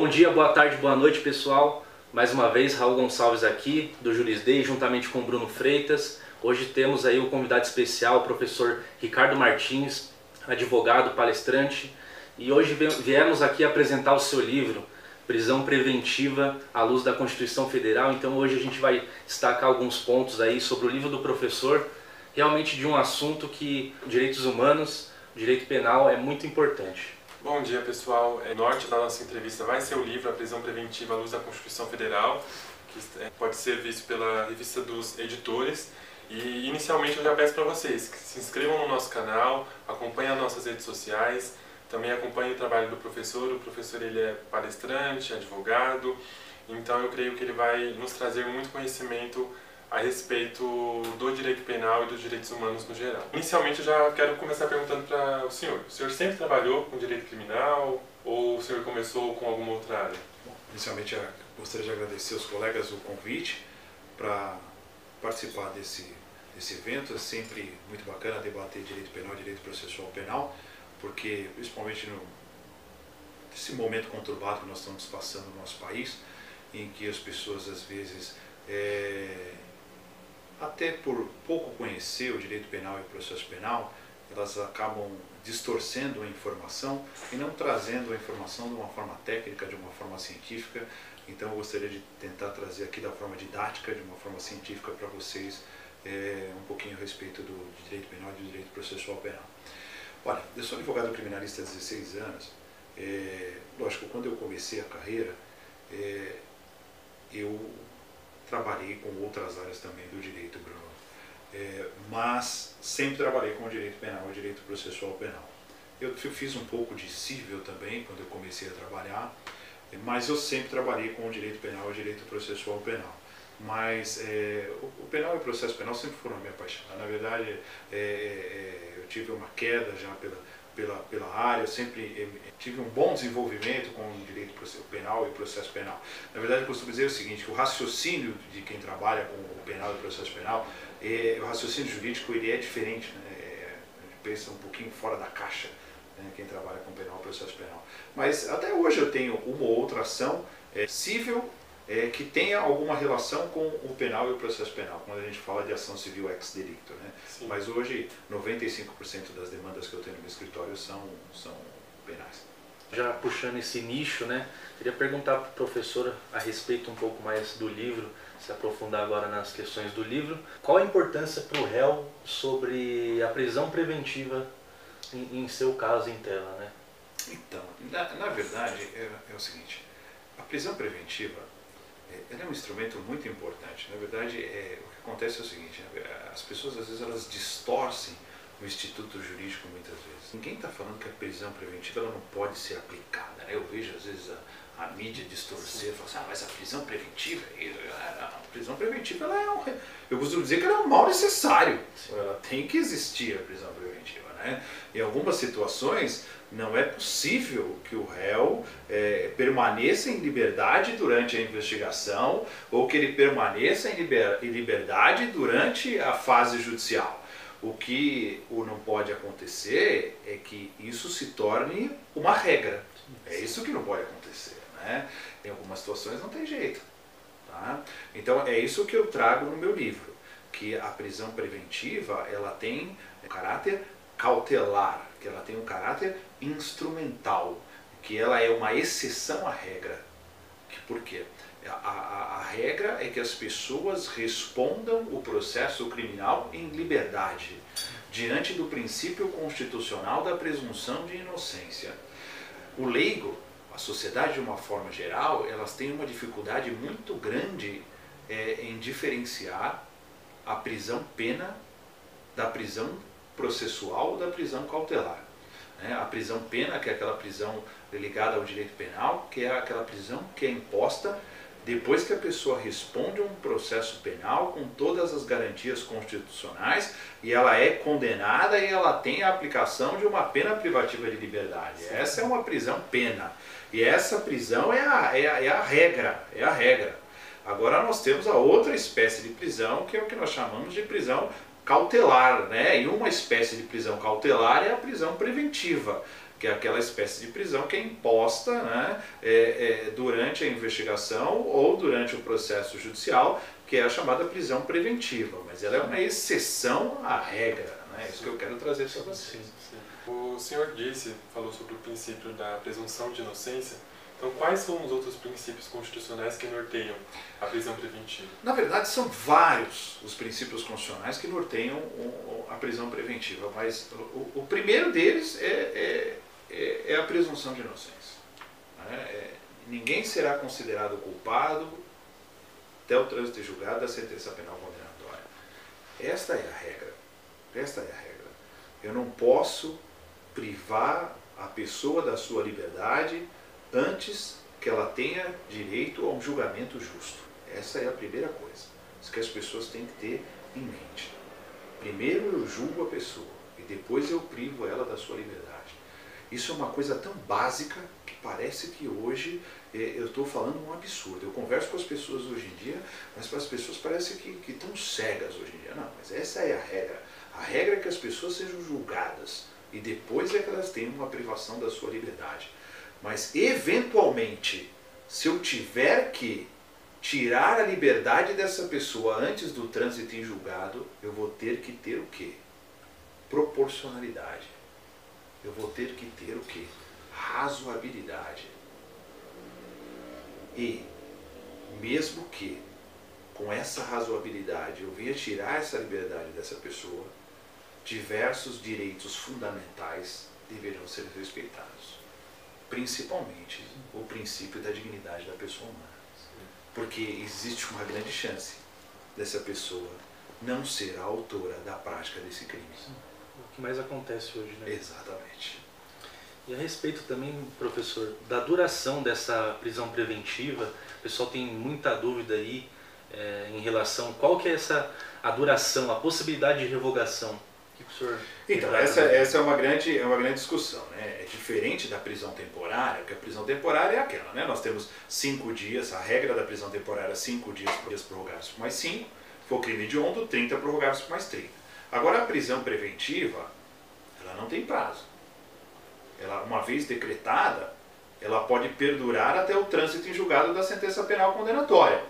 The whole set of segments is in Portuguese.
Bom dia, boa tarde, boa noite, pessoal. Mais uma vez, Raul Gonçalves aqui, do Juris Day, juntamente com Bruno Freitas. Hoje temos aí o convidado especial, o professor Ricardo Martins, advogado, palestrante. E hoje viemos aqui apresentar o seu livro, Prisão Preventiva à Luz da Constituição Federal. Então hoje a gente vai destacar alguns pontos aí sobre o livro do professor, realmente de um assunto que direitos humanos, direito penal é muito importante. Bom dia pessoal, o é, norte da nossa entrevista vai ser o livro A Prisão Preventiva à Luz da Constituição Federal, que é, pode ser visto pela revista dos editores. E inicialmente eu já peço para vocês que se inscrevam no nosso canal, acompanhem as nossas redes sociais, também acompanhem o trabalho do professor. O professor ele é palestrante, advogado, então eu creio que ele vai nos trazer muito conhecimento a respeito do direito penal e dos direitos humanos no geral. Inicialmente eu já quero começar perguntando para o senhor. O senhor sempre trabalhou com direito criminal ou o senhor começou com alguma outra área? Bom, inicialmente gostaria de agradecer aos colegas o convite para participar desse, desse evento. É sempre muito bacana debater direito penal e direito processual penal, porque principalmente no, nesse momento conturbado que nós estamos passando no nosso país, em que as pessoas às vezes é, até por pouco conhecer o direito penal e o processo penal, elas acabam distorcendo a informação e não trazendo a informação de uma forma técnica, de uma forma científica. Então eu gostaria de tentar trazer aqui da forma didática, de uma forma científica para vocês é, um pouquinho a respeito do direito penal e do direito processual penal. Olha, eu sou advogado criminalista há 16 anos. É, lógico, quando eu comecei a carreira, é, eu trabalhei com outras áreas também do direito, Bruno, é, mas sempre trabalhei com o direito penal, o direito processual penal. Eu fiz um pouco de civil também quando eu comecei a trabalhar, mas eu sempre trabalhei com o direito penal o direito processual penal. Mas é, o, penal e o processo penal sempre foram a minha paixão. Na verdade, é, é eu tive uma queda já pela, pela, pela área, sempre eh, tive um bom desenvolvimento com o direito penal e processo penal. Na verdade, eu costumo dizer o seguinte, o raciocínio de quem trabalha com o penal e processo penal, é, o raciocínio jurídico ele é diferente, né? É, pensa um pouquinho fora da caixa, né? quem trabalha com penal e processo penal. Mas até hoje eu tenho uma ou outra ação é, civil é, que tenha alguma relação com o penal e o processo penal, quando a gente fala de ação civil ex delicto. Né? Mas hoje, 95% das demandas que eu tenho no meu escritório são, são penais. Já puxando esse nicho, né, queria perguntar para o professor a respeito um pouco mais do livro, se aprofundar agora nas questões do livro. Qual a importância para o réu sobre a prisão preventiva em, em, seu caso em tela? Né? Então, na, na verdade, é, é o seguinte, a prisão preventiva ela é um instrumento muito importante. Na verdade, é, o que acontece é o seguinte, né, as pessoas às vezes elas distorcem o instituto jurídico muitas vezes. Ninguém está falando que a prisão preventiva ela não pode ser aplicada. Né? Eu vejo às vezes a, a mídia distorcer, falar assim, ah, mas a prisão preventiva, a prisão preventiva ela é um, eu costumo dizer que ela é um mal necessário. Ela tem que existir a prisão preventiva. Né? Em algumas situações não é possível que o réu é, permaneça em liberdade durante a investigação ou que ele permaneça em, liber, em liberdade durante a fase judicial. O que não pode acontecer é que isso se torne uma regra. É isso que não pode acontecer. Né? Em algumas situações não tem jeito. Tá? Então é isso que eu trago no meu livro, que a prisão preventiva ela tem um caráter cautelar, que ela tem um caráter instrumental, que ela é uma exceção à regra. Por quê? A, a, a, regra é que as pessoas respondam o processo criminal em liberdade, diante do princípio constitucional da presunção de inocência. O leigo, a sociedade de uma forma geral, elas têm uma dificuldade muito grande é, em diferenciar a prisão pena da prisão processual ou da prisão cautelar. Né? A prisão pena, que é aquela prisão ligada ao direito penal, que é aquela prisão que é imposta depois que a pessoa responde a um processo penal com todas as garantias constitucionais e ela é condenada e ela tem a aplicação de uma pena privativa de liberdade. Sim. Essa é uma prisão pena. E essa prisão é a, é, a, é a regra, é a regra. Agora nós temos a outra espécie de prisão, que é o que nós chamamos de prisão cautelar, né? E uma espécie de prisão cautelar é a prisão preventiva, que é aquela espécie de prisão que é imposta né, é, é, durante a investigação ou durante o processo judicial, que é a chamada prisão preventiva. Mas ela é uma exceção à regra, né? É isso que eu quero trazer para vocês. O senhor disse, falou sobre o princípio da presunção de inocência. Então, quais são os outros princípios constitucionais que norteiam a prisão preventiva? Na verdade, são vários os princípios constitucionais que norteiam a prisão preventiva, mas o, primeiro deles é, é, é, é, a presunção de inocência. Né? É, ninguém será considerado culpado até o trânsito de julgado da sentença penal condenatória. Esta é a regra. Esta é a regra. Eu não posso privar a pessoa da sua liberdade antes que ela tenha direito a um julgamento justo. Essa é a primeira coisa. Isso que as pessoas têm que ter em mente. Primeiro eu julgo a pessoa e depois eu privo ela da sua liberdade. Isso é uma coisa tão básica que parece que hoje é, eu estou falando um absurdo. Eu converso com as pessoas hoje em dia, mas para as pessoas parece que estão cegas hoje em dia. Não, mas essa é a regra. A regra é que as pessoas sejam julgadas e depois é que elas tenham uma privação da sua liberdade. Mas, eventualmente, se eu tiver que tirar a liberdade dessa pessoa antes do trânsito em julgado, eu vou ter que ter o quê? Proporcionalidade. Eu vou ter que ter o quê? Razoabilidade. E, mesmo que com essa razoabilidade eu venha tirar essa liberdade dessa pessoa, diversos direitos fundamentais deverão ser respeitados. Principalmente o princípio da dignidade da pessoa humana. Porque existe uma grande chance dessa pessoa não ser a autora da prática desse crime. O que mais acontece hoje, né? Exatamente. E a respeito também, professor, da duração dessa prisão preventiva, o pessoal tem muita dúvida aí é, em relação qual que é essa a duração, a possibilidade de revogação Então, essa, essa é, uma grande, é uma grande discussão. Né? É diferente da prisão temporária, porque a prisão temporária é aquela, né? Nós temos cinco dias, a regra da prisão temporária é cinco dias, dias prorrogados por mais cinco, for crime de ondo, 30 prorrogados por mais 30. Agora, a prisão preventiva, ela não tem prazo. Ela, uma vez decretada, ela pode perdurar até o trânsito em julgado da sentença penal condenatória.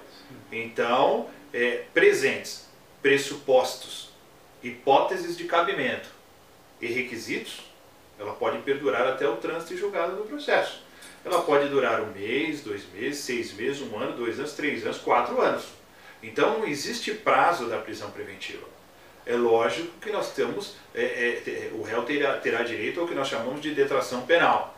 Então, é, presentes, pressupostos hipóteses de cabimento e requisitos, ela pode perdurar até o trânsito e julgado do processo. Ela pode durar um mês, dois meses, seis meses, um ano, dois anos, três anos, quatro anos. Então existe prazo da prisão preventiva. É lógico que nós temos, é, é, o réu terá, terá direito ao que nós chamamos de detração penal.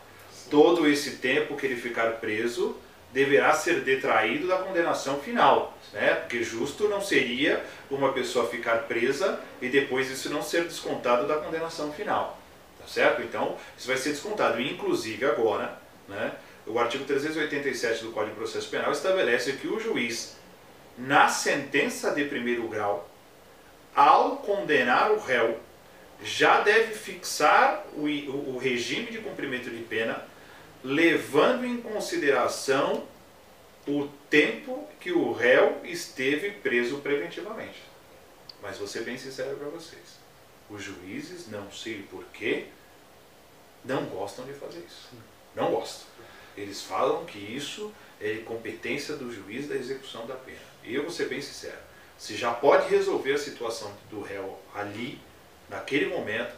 Todo esse tempo que ele ficar preso deverá ser detraído da condenação final né? Porque justo não seria uma pessoa ficar presa e depois isso não ser descontado da condenação final, tá certo? Então, isso vai ser descontado. Inclusive agora, né, o artigo 387 do Código de Processo Penal estabelece que o juiz, na sentença de primeiro grau, ao condenar o réu, já deve fixar o, o, o regime de cumprimento de pena, levando em consideração o tempo que o réu esteve preso preventivamente. Mas vou ser bem sincero para vocês. Os juízes, não sei porquê, não gostam de fazer isso. Não gostam. Eles falam que isso é competência do juiz da execução da pena. E eu vou ser bem sincero. Se já pode resolver a situação do réu ali, naquele momento,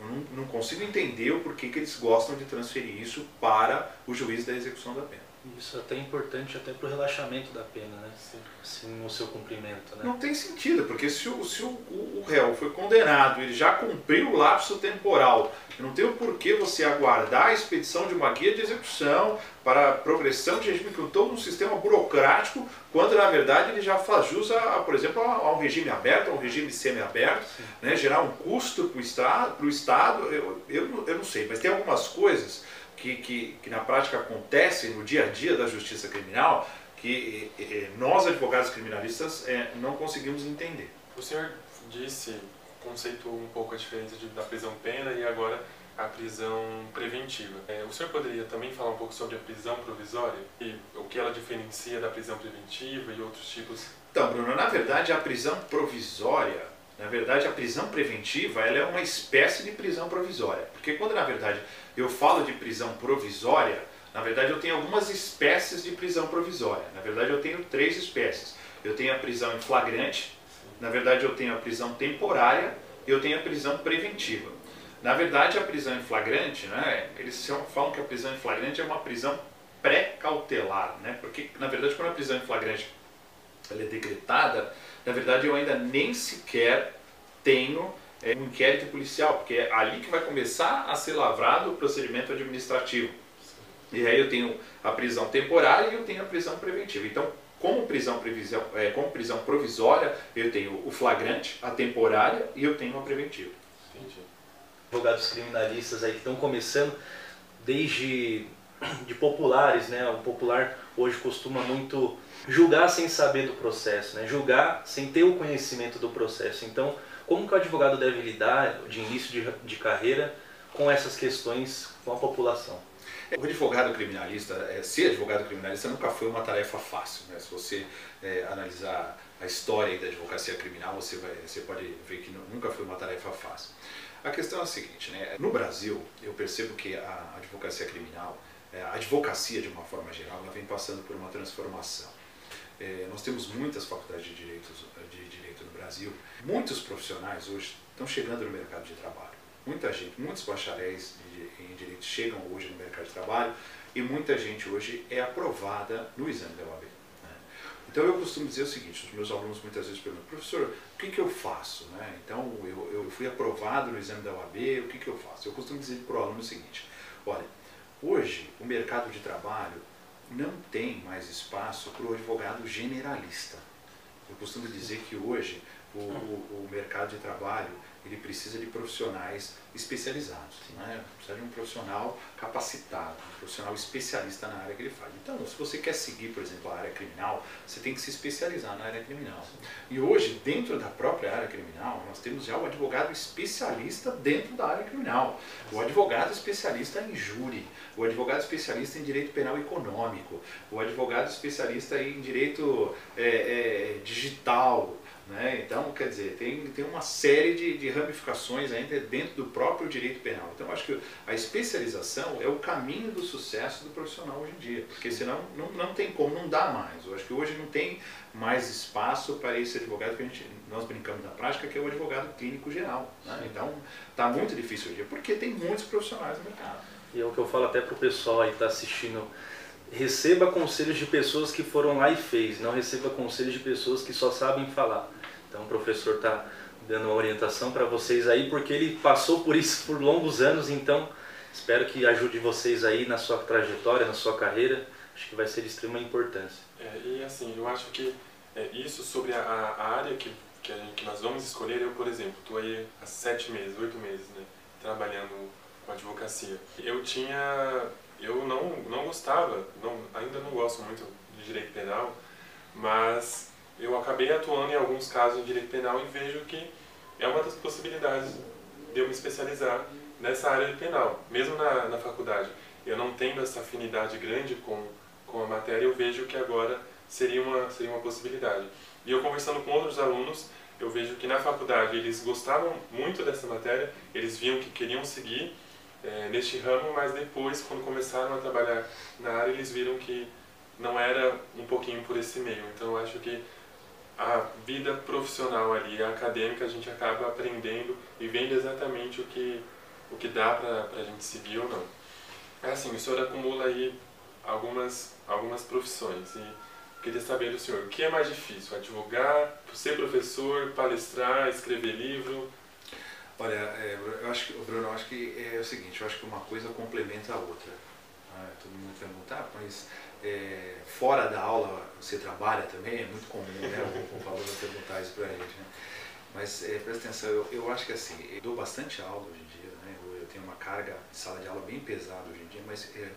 não, não consigo entender o porquê que eles gostam de transferir isso para o juiz da execução da pena. Isso é até importante até para o relaxamento da pena, né? Sim. Sim, no seu cumprimento, né? Não tem sentido, porque se o, se o, o, réu foi condenado, ele já cumpriu o lapso temporal, não tem o porquê você aguardar a expedição de uma guia de execução para a progressão de regime, que todo um sistema burocrático, quando na verdade ele já faz jus, a, a por exemplo, a, a, um regime aberto, a um regime semi-aberto, né? gerar um custo para o Estado, estado eu, eu, eu não sei, mas tem algumas coisas que, que, que na prática acontece no dia a dia da justiça criminal que eh, nós, advogados criminalistas, eh, não conseguimos entender. O senhor disse, conceituou um pouco a diferença da prisão-pena e agora a prisão preventiva. O senhor poderia também falar um pouco sobre a prisão provisória e o que ela diferencia da prisão preventiva e outros tipos? Então, Bruno, na verdade, a prisão provisória Na verdade, a prisão preventiva ela é uma espécie de prisão provisória. Porque quando, na verdade, eu falo de prisão provisória, na verdade, eu tenho algumas espécies de prisão provisória. Na verdade, eu tenho três espécies. Eu tenho a prisão em flagrante, na verdade, eu tenho a prisão temporária e eu tenho a prisão preventiva. Na verdade, a prisão em flagrante, né, eles falam que a prisão em flagrante é uma prisão pré-cautelar, né, porque, na verdade, quando a prisão em flagrante ela é decretada, na verdade, eu ainda nem sequer tenho é, um inquérito policial, porque é ali que vai começar a ser lavrado o procedimento administrativo. E aí eu tenho a prisão temporária e eu tenho a prisão preventiva. Então, como prisão, previsão, é, como prisão provisória, eu tenho o flagrante, a temporária e eu tenho a preventiva. Entendi. Advogados criminalistas aí que estão começando desde de populares, né? O popular hoje costuma muito julgar sem saber do processo, né? Julgar sem ter o conhecimento do processo. Então, como que o advogado deve lidar de início de, de carreira com essas questões com a população? O advogado criminalista, é, ser advogado criminalista nunca foi uma tarefa fácil. Né? Se você é, analisar a história da advocacia criminal, você, vai, você pode ver que nunca foi uma tarefa fácil. A questão é a seguinte, né? no Brasil eu percebo que a advocacia criminal, é, a advocacia de uma forma geral, ela vem passando por uma transformação. É, nós temos muitas faculdades de, direitos, de direito no Brasil, muitos profissionais hoje estão chegando no mercado de trabalho. Muita gente, muitos bacharéis em direito chegam hoje no mercado de trabalho e muita gente hoje é aprovada no exame da OAB. Né? Então eu costumo dizer o seguinte, os meus alunos muitas vezes perguntam, professor, o que, que eu faço? Né? Então eu, eu fui aprovado no exame da OAB, o que, que eu faço? Eu costumo dizer para o aluno o seguinte, olha, hoje o mercado de trabalho não tem mais espaço para o advogado generalista. Eu costumo dizer que hoje o, o, o mercado de trabalho ele precisa de profissionais especializados, né? precisa de um profissional capacitado, um profissional especialista na área que ele faz. Então, se você quer seguir, por exemplo, a área criminal, você tem que se especializar na área criminal. E hoje, dentro da própria área criminal, nós temos já o advogado especialista dentro da área criminal, o advogado especialista em júri, o advogado especialista em direito penal econômico, o advogado especialista em direito é, é, digital, né? Então, quer dizer, tem, tem uma série de, de ramificações ainda dentro do próprio direito penal. Então, acho que a especialização é o caminho do sucesso do profissional hoje em dia, porque senão não, não tem como, não dá mais. Eu acho que hoje não tem mais espaço para esse advogado que a gente, nós brincamos na prática, que é o advogado clínico geral. Né? Então, está muito difícil hoje em dia, porque tem muitos profissionais no mercado. E é o que eu falo até para o pessoal aí que está assistindo receba conselhos de pessoas que foram lá e fez, não receba conselhos de pessoas que só sabem falar. Então o professor está dando uma orientação para vocês aí, porque ele passou por isso por longos anos, então espero que ajude vocês aí na sua trajetória, na sua carreira, acho que vai ser de extrema importância. É, e assim, eu acho que é, isso sobre a, a área que, que, que, nós vamos escolher, eu, por exemplo, estou aí há sete meses, oito meses, né, trabalhando com advocacia. Eu tinha, eu não, não gostava, não, ainda não gosto muito de direito penal, mas eu acabei atuando em alguns casos em direito penal e vejo que é uma das possibilidades de eu me especializar nessa área de penal, mesmo na, na faculdade. Eu não tendo essa afinidade grande com, com a matéria, eu vejo que agora seria uma, seria uma possibilidade. E eu conversando com outros alunos, eu vejo que na faculdade eles gostavam muito dessa matéria, eles viam que queriam seguir é, neste ramo, mas depois, quando começaram a trabalhar na área, eles viram que não era um pouquinho por esse meio. Então, eu acho que a vida profissional ali, a acadêmica, a gente acaba aprendendo e vendo exatamente o que, o que dá para a gente seguir ou não. É assim, o senhor acumula aí algumas, algumas profissões e queria saber do senhor, o que é mais difícil, advogar, ser professor, palestrar, escrever livro? Olha, é, eu acho que, Bruno, eu acho que é o seguinte, eu acho que uma coisa complementa a outra. Ah, todo mundo pergunta, ah, mas é, fora da aula você trabalha também, é muito comum né, o, o aluno perguntar isso para a gente. Né? Mas é, presta atenção, eu, eu acho que assim, eu dou bastante aula hoje em dia, né? eu, eu tenho uma carga de sala de aula bem pesada hoje em dia, mas é,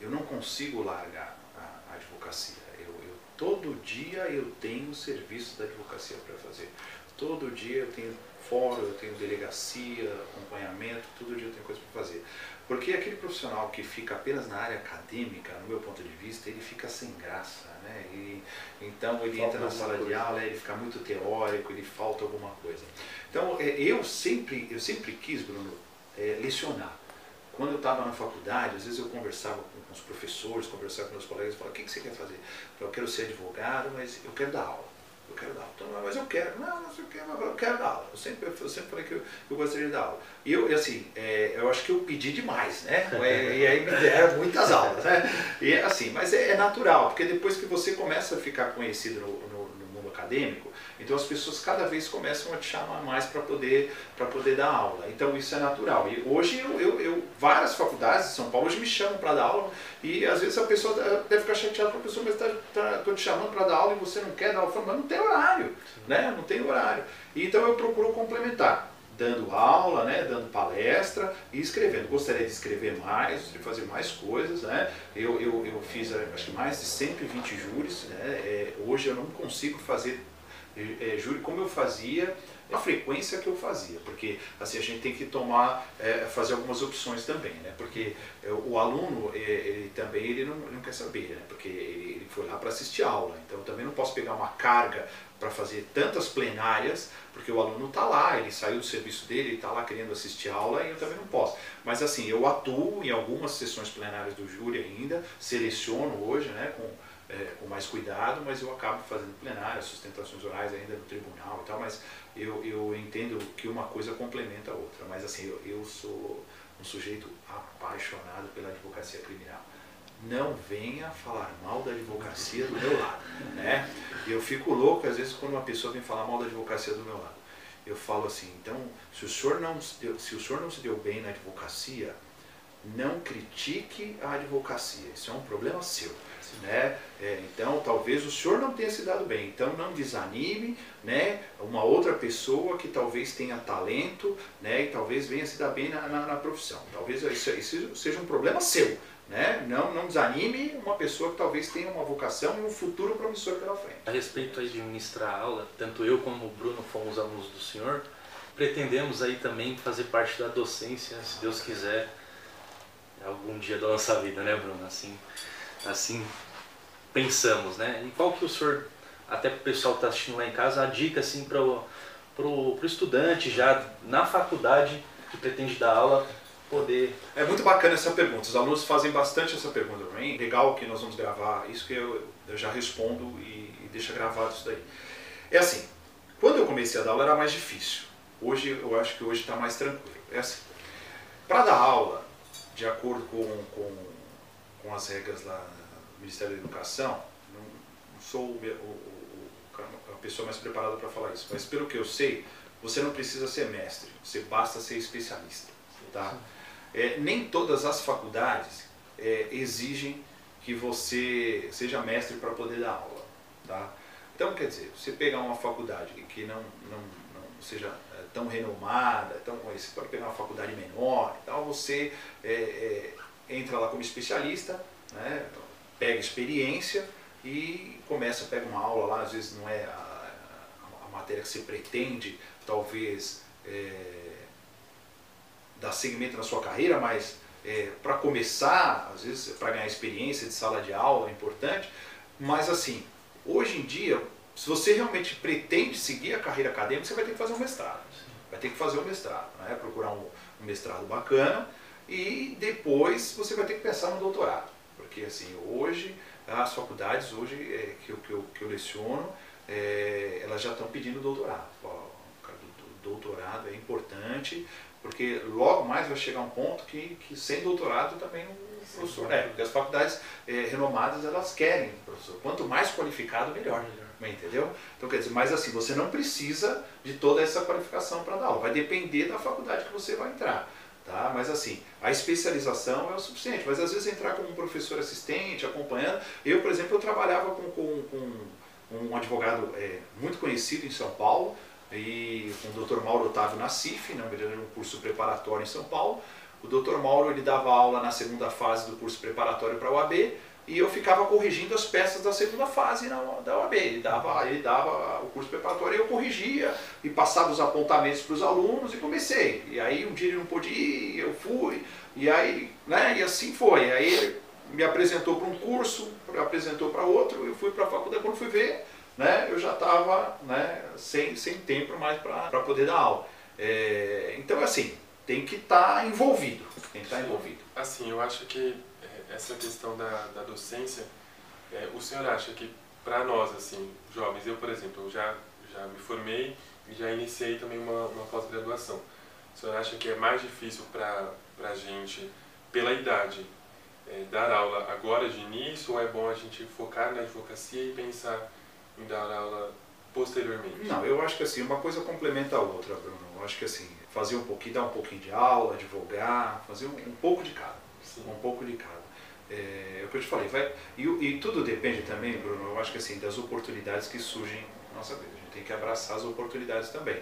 eu não consigo largar a, a advocacia. Eu, eu, todo dia eu tenho serviço da advocacia para fazer. Todo dia eu tenho fórum, eu tenho delegacia, acompanhamento, todo dia eu tenho coisa para fazer. Porque aquele profissional que fica apenas na área acadêmica, no meu ponto de vista, ele fica sem graça. Né? E, então ele falta entra na sala coisa. de aula, ele fica muito teórico, ele falta alguma coisa. Então é, eu sempre, eu sempre quis, Bruno, é, lecionar. Quando eu estava na faculdade, às vezes eu conversava com, com os professores, conversava com meus colegas, falava, o que, que você quer fazer? Eu quero ser advogado, mas eu quero dar aula eu quero dar aula. Então, mas eu quero, não, não sei o que, mas eu quero dar aula. Eu sempre, eu sempre falei que eu, eu gostaria de dar aula. E eu, assim, é, eu acho que eu pedi demais, né? E aí me deram muitas aulas, né? E assim, mas é, é, natural, porque depois que você começa a ficar conhecido no, no, acadêmico, então as pessoas cada vez começam a te chamar mais para poder, poder dar aula. Então isso é natural. E hoje eu, eu, eu várias faculdades de São Paulo hoje me chamam para dar aula e às vezes a pessoa deve ficar chateada com a pessoa, mas estou tá, tá, te chamando para dar aula e você não quer dar aula. Falo, mas não tem horário, né? Não tem horário. E, então eu procuro complementar dando aula, né, dando palestra e escrevendo. Gostaria de escrever mais, de fazer mais coisas. Né? Eu, eu, eu fiz acho que mais de 120 júris. Né? É, hoje eu não consigo fazer é, júri como eu fazia, a frequência que eu fazia, porque assim a gente tem que tomar, é, fazer algumas opções também, né? Porque é, o aluno é, ele também ele não, não quer saber, né? Porque ele foi lá para assistir aula, então eu também não posso pegar uma carga para fazer tantas plenárias, porque o aluno está lá, ele saiu do serviço dele, ele está lá querendo assistir aula e eu também não posso. Mas assim, eu atuo em algumas sessões plenárias do júri ainda, seleciono hoje, né? Com, é, com mais cuidado, mas eu acabo fazendo plenárias, sustentações orais ainda no tribunal e tal, mas eu, eu entendo que uma coisa complementa a outra. Mas assim, eu, eu sou um sujeito apaixonado pela advocacia criminal. Não venha falar mal da advocacia do meu lado. Né? Eu fico louco às vezes quando uma pessoa vem falar mal da advocacia do meu lado. Eu falo assim, então, se o senhor não se deu, se o senhor não se deu bem na advocacia, não critique a advocacia. Isso é um problema seu. Né? É, então, talvez o senhor não tenha se dado bem. Então, não desanime né? uma outra pessoa que talvez tenha talento né? e talvez venha se dar bem na, na, na profissão. Talvez isso, isso, seja um problema seu. Né? Não, não desanime uma pessoa que talvez tenha uma vocação e um futuro promissor pela frente. A respeito aí de ministrar aula, tanto eu como o Bruno fomos alunos do senhor, pretendemos aí também fazer parte da docência, se Deus quiser, algum dia da nossa vida, né, Bruno? Assim, assim pensamos, né? E qual que o senhor, até para o pessoal que está assistindo lá em casa, a dica assim para o estudante já na faculdade que pretende dar aula poder... É muito bacana essa pergunta, os alunos fazem bastante essa pergunta para mim, legal que nós vamos gravar, isso que eu, eu já respondo e, e deixa gravado isso daí. É assim, quando eu comecei a dar aula era mais difícil, hoje eu acho que hoje está mais tranquilo. É assim, para dar aula, de acordo com, com, com as regras lá do Ministério da Educação, não, não sou o, o, o, a pessoa mais preparada para falar isso, mas pelo que eu sei, você não precisa ser mestre, você basta ser especialista. Tá? É, nem todas as faculdades é, exigem que você seja mestre para poder dar aula. Tá? Então, quer dizer, você pegar uma faculdade que não, não, não seja tão renomada, tão conhecida, pode pegar uma faculdade menor, então você é, é, entra lá como especialista, né, pega experiência e começa, pega uma aula lá, às vezes não é a, a matéria que você pretende, talvez é, dar segmento na sua carreira, mas é, para começar, às vezes para ganhar experiência de sala de aula é importante, mas assim, hoje em dia, se você realmente pretende seguir a carreira acadêmica, você vai ter que fazer um mestrado vai ter que fazer o mestrado, né? procurar um, um mestrado bacana e depois você vai ter que pensar no doutorado, porque assim, hoje as faculdades hoje é, que, eu, que, eu, que eu leciono, é, elas já estão pedindo doutorado. O doutorado é importante, porque logo mais vai chegar um ponto que, que sem doutorado também não professor. É, porque as faculdades é, renomadas elas querem professor. Quanto mais qualificado, melhor. melhor entendeu? Então quer dizer, mas assim, você não precisa de toda essa qualificação para dar aula, vai depender da faculdade que você vai entrar. Tá? Mas assim, a especialização é o suficiente, mas às vezes entrar como um professor assistente, acompanhando. Eu, por exemplo, eu trabalhava com, com, com um advogado é, muito conhecido em São Paulo, e com o Dr. Mauro Otávio Nassif, na verdade um curso preparatório em São Paulo. O Dr. Mauro ele dava aula na segunda fase do curso preparatório para a UAB, e eu ficava corrigindo as peças da segunda fase na, da OAB. Ele dava, ele dava o curso preparatório e eu corrigia e passava os apontamentos para os alunos e comecei. E aí um dia ele não pôde ir, eu fui, e aí, né, e assim foi. Aí ele me apresentou para um curso, apresentou para outro, eu fui para a faculdade, quando fui ver, né, eu já estava né, sem, sem tempo mais para poder dar aula. É, então, assim, tem que estar tá envolvido, tem que estar tá envolvido. Assim, eu acho que essa questão da, da docência, é, o senhor acha que para nós, assim, jovens, eu, por exemplo, eu já, já me formei e já iniciei também uma, uma pós-graduação. O senhor acha que é mais difícil para a gente, pela idade, é, dar aula agora de início ou é bom a gente focar na advocacia e pensar em dar aula posteriormente? Não, eu acho que assim, uma coisa complementa a outra, Bruno. Eu acho que assim, fazer um pouquinho, dar um pouquinho de aula, advogar, fazer um, um pouco de cada. Sim. Um pouco de cada. É, é, o que eu te falei, vai, e, e, tudo depende também, Bruno, eu acho que assim, das oportunidades que surgem na nossa vida. A gente tem que abraçar as oportunidades também.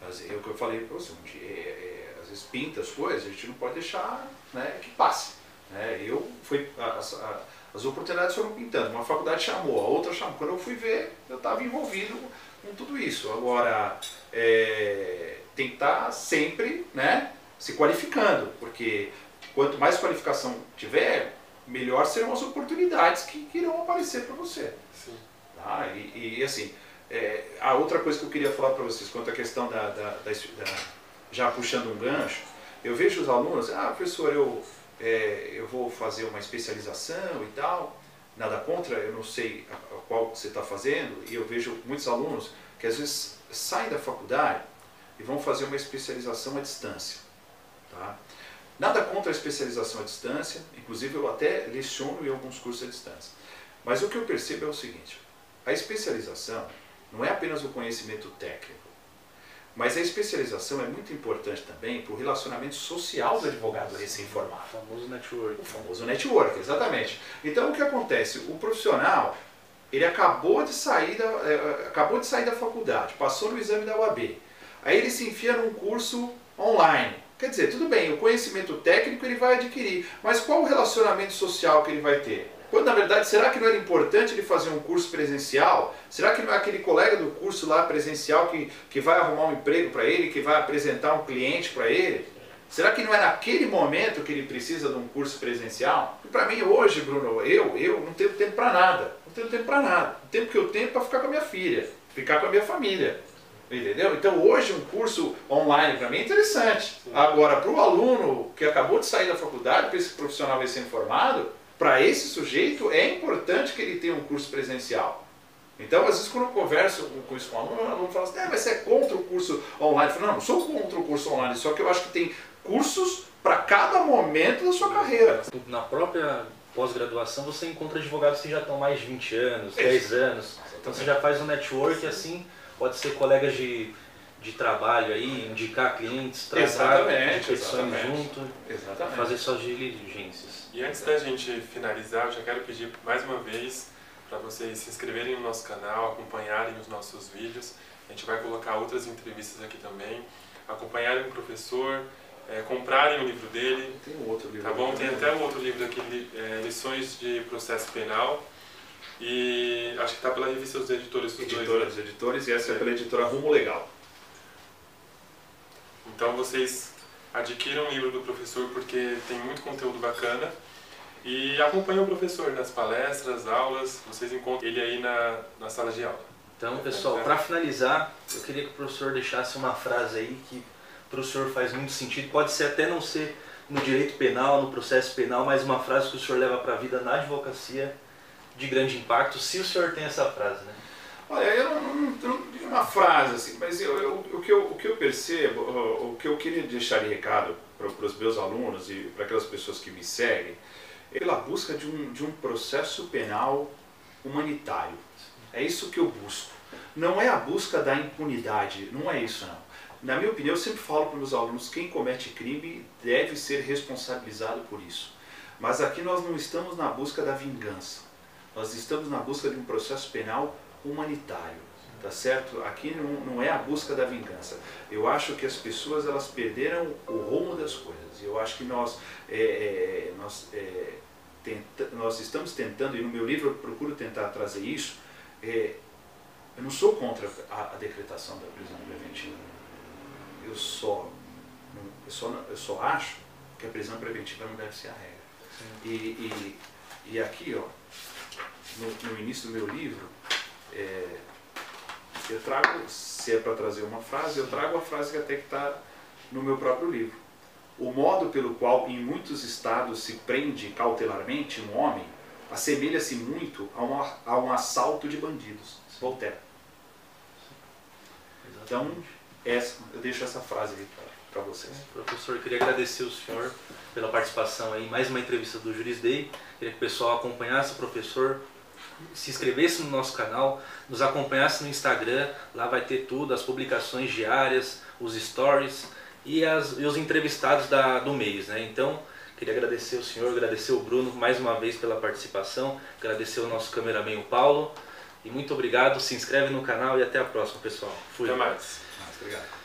Mas é o que eu falei para você, é, é, às vezes pinta as coisas, a gente não pode deixar né, que passe. Né? Eu fui, as, as oportunidades foram pintando, uma faculdade chamou, a outra chamou. Quando eu fui ver, eu estava envolvido com tudo isso. Agora, é, tem que estar tá sempre né, se qualificando, porque quanto mais qualificação tiver, melhor serão as oportunidades que, que irão aparecer para você. Sim. Tá? E, e assim, é, a outra coisa que eu queria falar para vocês, quanto à questão da, da, da, da, já puxando um gancho, eu vejo os alunos, ah, professor, eu, é, eu vou fazer uma especialização e tal, nada contra, eu não sei a, a qual você está fazendo, e eu vejo muitos alunos que às vezes saem da faculdade e vão fazer uma especialização à distância. Tá? Nada contra a especialização à distância, inclusive eu até leciono em alguns cursos à distância. Mas o que eu percebo é o seguinte: a especialização não é apenas o conhecimento técnico, mas a especialização é muito importante também para o relacionamento social do advogado recém-formado. O famoso network. O famoso network, exatamente. Então o que acontece? O profissional, ele acabou de sair da, é, acabou de sair da faculdade, passou no exame da UAB. Aí ele se enfia num curso online Quer dizer, tudo bem, o conhecimento técnico ele vai adquirir, mas qual o relacionamento social que ele vai ter? Quando na verdade, será que não era importante ele fazer um curso presencial? Será que não é aquele colega do curso lá presencial que, que vai arrumar um emprego para ele, que vai apresentar um cliente para ele? Será que não é naquele momento que ele precisa de um curso presencial? Para mim hoje, Bruno, eu, eu não tenho tempo para nada. Não tenho tempo para nada. O tempo que eu tenho é para ficar com a minha filha, ficar com a minha família. Entendeu? Então hoje um curso online para mim é interessante. Agora, para o aluno que acabou de sair da faculdade, para esse profissional recém-formado, para esse sujeito é importante que ele tenha um curso presencial. Então, às vezes, quando eu converso com isso com o aluno, o aluno fala assim, ah, mas você é contra o curso online? Eu falo, não, não sou contra o curso online, só que eu acho que tem cursos para cada momento da sua carreira. Na própria pós-graduação, você encontra advogados que já estão mais de 20 anos, 10 anos. Então, você já faz um network assim pode ser colegas de, de trabalho aí, indicar clientes, tratar de questões junto, exatamente. fazer suas diligências. E antes da gente finalizar, eu já quero pedir mais uma vez para vocês se inscreverem no nosso canal, acompanharem os nossos vídeos. A gente vai colocar outras entrevistas aqui também, acompanharem o professor, é, comprarem o livro dele. Tem um outro livro. Tá bom? Tem até um outro livro aqui, é, Lições de Processo Penal. E acho que está pela revista dos editores dos Editora dois. Né? dos editores e essa é. é pela editora Rumo Legal. Então vocês adquiram o livro do professor porque tem muito conteúdo bacana. E acompanhem o professor nas palestras, aulas, vocês encontram ele aí na, na sala de aula. Então, pessoal, para finalizar, eu queria que o professor deixasse uma frase aí que para o senhor faz muito sentido. Pode ser até não ser no direito penal, no processo penal, mas uma frase que o senhor leva para a vida na advocacia de grande impacto, se o senhor tem essa frase, né? Olha, eu não, não, uma frase assim, mas eu, eu, o, que eu, o que eu percebo, o, que eu queria deixar de recado para, para os meus alunos e para aquelas pessoas que me seguem, é pela busca de um, de um processo penal humanitário. É isso que eu busco. Não é a busca da impunidade, não é isso não. Na minha opinião, eu sempre falo para os meus alunos, quem comete crime deve ser responsabilizado por isso. Mas aqui nós não estamos na busca da vingança. Nós estamos na busca de um processo penal humanitário, tá certo? Aqui não, não é a busca da vingança. Eu acho que as pessoas elas perderam o rumo das coisas. Eu acho que nós, é, é, nós é, tenta, nós estamos tentando, e no meu livro eu procuro tentar trazer isso, é, eu não sou contra a, a decretação da prisão preventiva. Eu só, eu, só, eu só acho que a prisão preventiva não deve ser a regra. E, e, e, aqui, ó, no, no, início do meu livro, é, eu trago, se é para trazer uma frase, eu trago a frase que até que está no meu próprio livro. O modo pelo qual em muitos estados se prende cautelarmente um homem assemelha-se muito a um, a um assalto de bandidos. Voltaire. Então, essa, eu deixo essa frase aí para vocês. Professor, queria agradecer o senhor pela participação em mais uma entrevista do Juris Day. Queria que o pessoal acompanhasse o professor, se inscrevesse no nosso canal, nos acompanhasse no Instagram, lá vai ter tudo, as publicações diárias, os stories e, as, e os entrevistados da, do mês. Né? Então, queria agradecer o senhor, agradecer o Bruno mais uma vez pela participação, agradecer o nosso cameraman, o Paulo. E muito obrigado, se inscreve no canal e até a próxima, pessoal. Fui. Até mais. Obrigado.